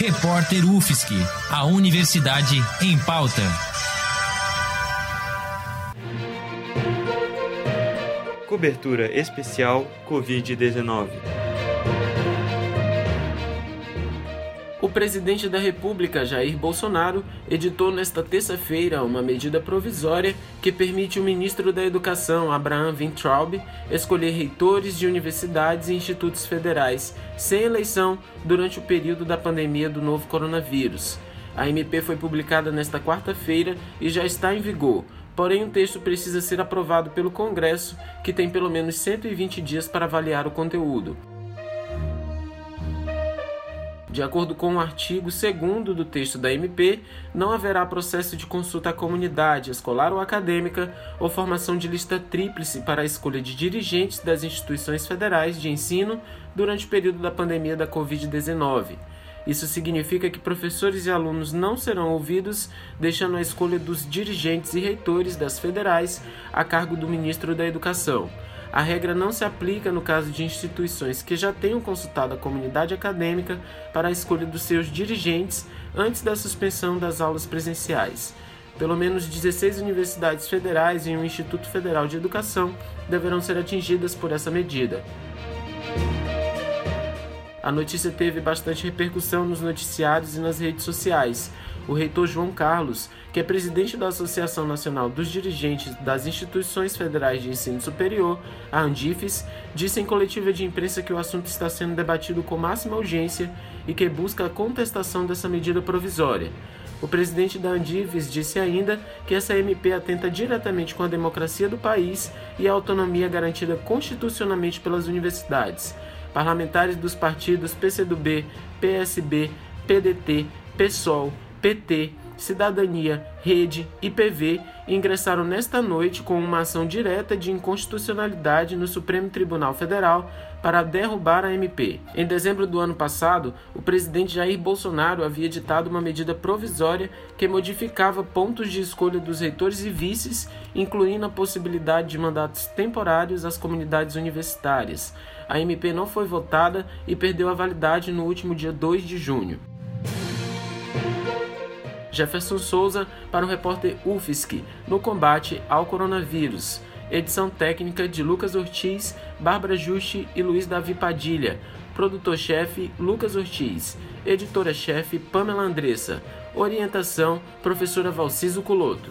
Repórter UFSC, a Universidade em Pauta. Cobertura especial Covid-19. Presidente da República, Jair Bolsonaro, editou nesta terça-feira uma medida provisória que permite o ministro da Educação, Abraham Weintraub, escolher reitores de universidades e institutos federais sem eleição durante o período da pandemia do novo coronavírus. A MP foi publicada nesta quarta-feira e já está em vigor. Porém, o texto precisa ser aprovado pelo Congresso, que tem pelo menos 120 dias para avaliar o conteúdo. De acordo com o artigo 2 do texto da MP, não haverá processo de consulta à comunidade, escolar ou acadêmica, ou formação de lista tríplice para a escolha de dirigentes das instituições federais de ensino durante o período da pandemia da Covid-19. Isso significa que professores e alunos não serão ouvidos, deixando a escolha dos dirigentes e reitores das federais a cargo do ministro da Educação. A regra não se aplica no caso de instituições que já tenham consultado a comunidade acadêmica para a escolha dos seus dirigentes antes da suspensão das aulas presenciais. Pelo menos 16 universidades federais e um Instituto Federal de Educação deverão ser atingidas por essa medida. A notícia teve bastante repercussão nos noticiários e nas redes sociais. O reitor João Carlos, que é presidente da Associação Nacional dos Dirigentes das Instituições Federais de Ensino Superior, a Andifes, disse em coletiva de imprensa que o assunto está sendo debatido com máxima urgência e que busca a contestação dessa medida provisória. O presidente da Andifes disse ainda que essa MP atenta diretamente com a democracia do país e a autonomia garantida constitucionalmente pelas universidades parlamentares dos partidos PCdoB, PSB, PDT, PSOL, PT, Cidadania, Rede e PV ingressaram nesta noite com uma ação direta de inconstitucionalidade no Supremo Tribunal Federal para derrubar a MP. Em dezembro do ano passado, o presidente Jair Bolsonaro havia editado uma medida provisória que modificava pontos de escolha dos reitores e vices, incluindo a possibilidade de mandatos temporários às comunidades universitárias. A MP não foi votada e perdeu a validade no último dia 2 de junho. Jefferson Souza para o repórter UFSC no combate ao coronavírus. Edição técnica de Lucas Ortiz, Bárbara Juste e Luiz Davi Padilha. Produtor-chefe Lucas Ortiz. Editora-chefe Pamela Andressa. Orientação Professora Valciso Culoto.